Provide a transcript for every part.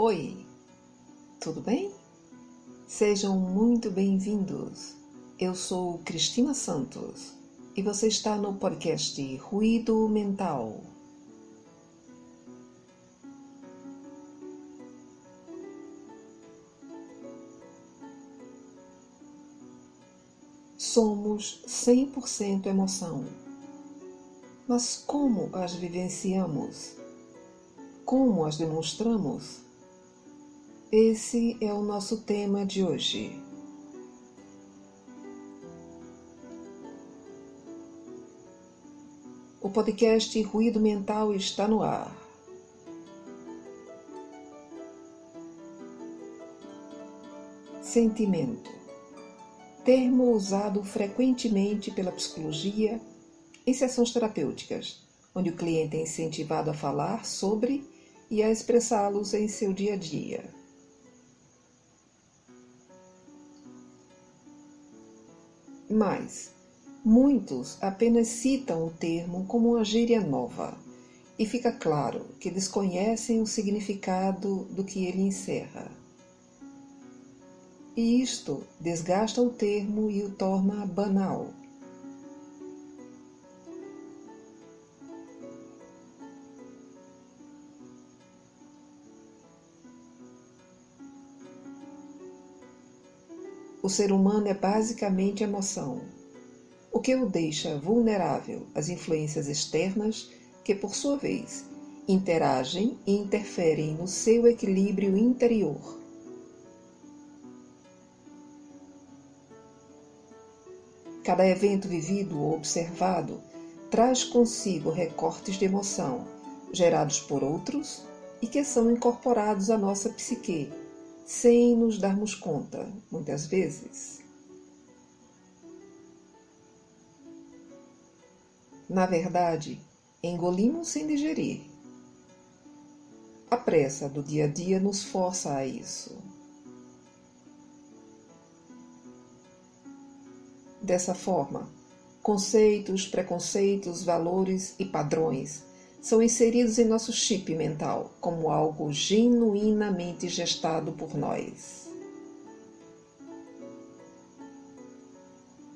Oi, tudo bem? Sejam muito bem-vindos. Eu sou Cristina Santos e você está no podcast Ruído Mental. Somos 100% emoção. Mas como as vivenciamos? Como as demonstramos? Esse é o nosso tema de hoje. O podcast Ruído Mental está no ar. Sentimento termo usado frequentemente pela psicologia em sessões terapêuticas, onde o cliente é incentivado a falar sobre e a expressá-los em seu dia a dia. Mas muitos apenas citam o termo como uma gíria nova e fica claro que desconhecem o significado do que ele encerra e isto desgasta o termo e o torna banal. O ser humano é basicamente emoção, o que o deixa vulnerável às influências externas que, por sua vez, interagem e interferem no seu equilíbrio interior. Cada evento vivido ou observado traz consigo recortes de emoção gerados por outros e que são incorporados à nossa psique, sem nos darmos conta, muitas vezes. Na verdade, engolimos sem digerir. A pressa do dia a dia nos força a isso. Dessa forma, conceitos, preconceitos, valores e padrões são inseridos em nosso chip mental como algo genuinamente gestado por nós.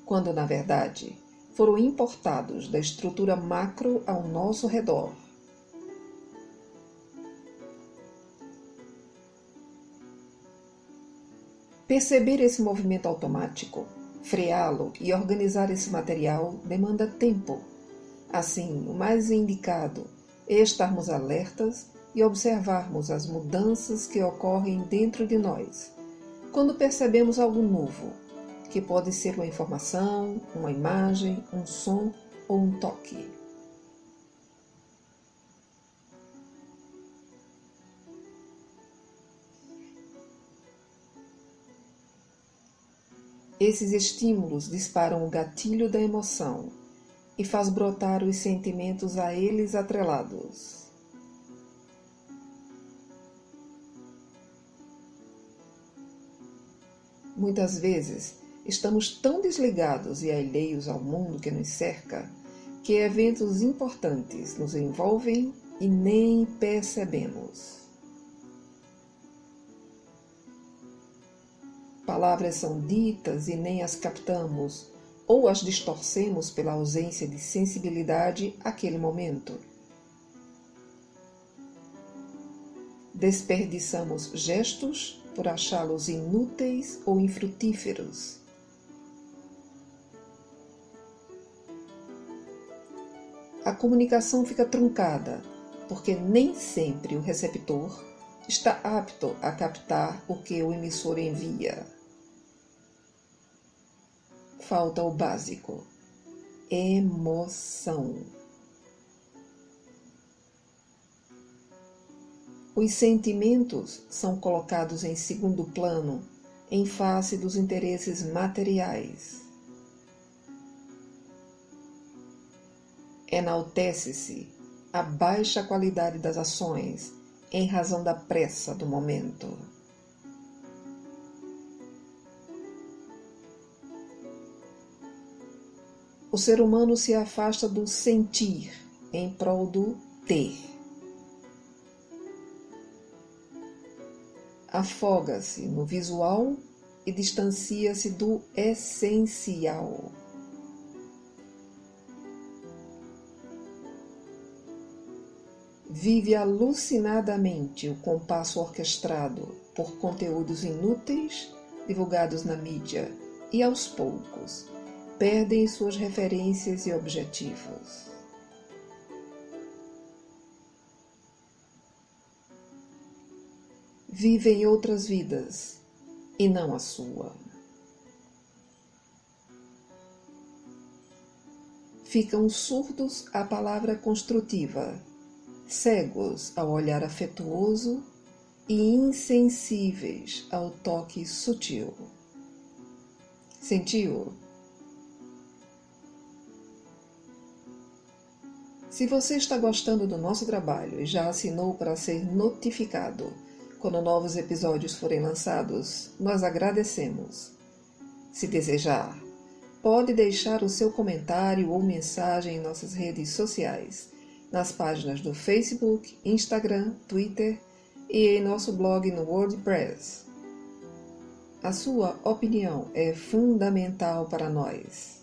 Quando, na verdade, foram importados da estrutura macro ao nosso redor. Perceber esse movimento automático Freá-lo e organizar esse material demanda tempo. Assim, o mais indicado é estarmos alertas e observarmos as mudanças que ocorrem dentro de nós. Quando percebemos algo novo, que pode ser uma informação, uma imagem, um som ou um toque. Esses estímulos disparam o gatilho da emoção e faz brotar os sentimentos a eles atrelados. Muitas vezes estamos tão desligados e alheios ao mundo que nos cerca que eventos importantes nos envolvem e nem percebemos. Palavras são ditas e nem as captamos, ou as distorcemos pela ausência de sensibilidade àquele momento. Desperdiçamos gestos por achá-los inúteis ou infrutíferos. A comunicação fica truncada porque nem sempre o receptor está apto a captar o que o emissor envia falta o básico: emoção. Os sentimentos são colocados em segundo plano em face dos interesses materiais. Enaltece-se a baixa qualidade das ações em razão da pressa do momento. O ser humano se afasta do sentir em prol do ter. afoga-se no visual e distancia-se do essencial. Vive alucinadamente o compasso orquestrado por conteúdos inúteis divulgados na mídia e, aos poucos, perdem suas referências e objetivos. Vivem outras vidas e não a sua. Ficam surdos à palavra construtiva, cegos ao olhar afetuoso e insensíveis ao toque sutil. Sentiu? Se você está gostando do nosso trabalho e já assinou para ser notificado quando novos episódios forem lançados, nós agradecemos. Se desejar, pode deixar o seu comentário ou mensagem em nossas redes sociais, nas páginas do Facebook, Instagram, Twitter e em nosso blog no WordPress. A sua opinião é fundamental para nós.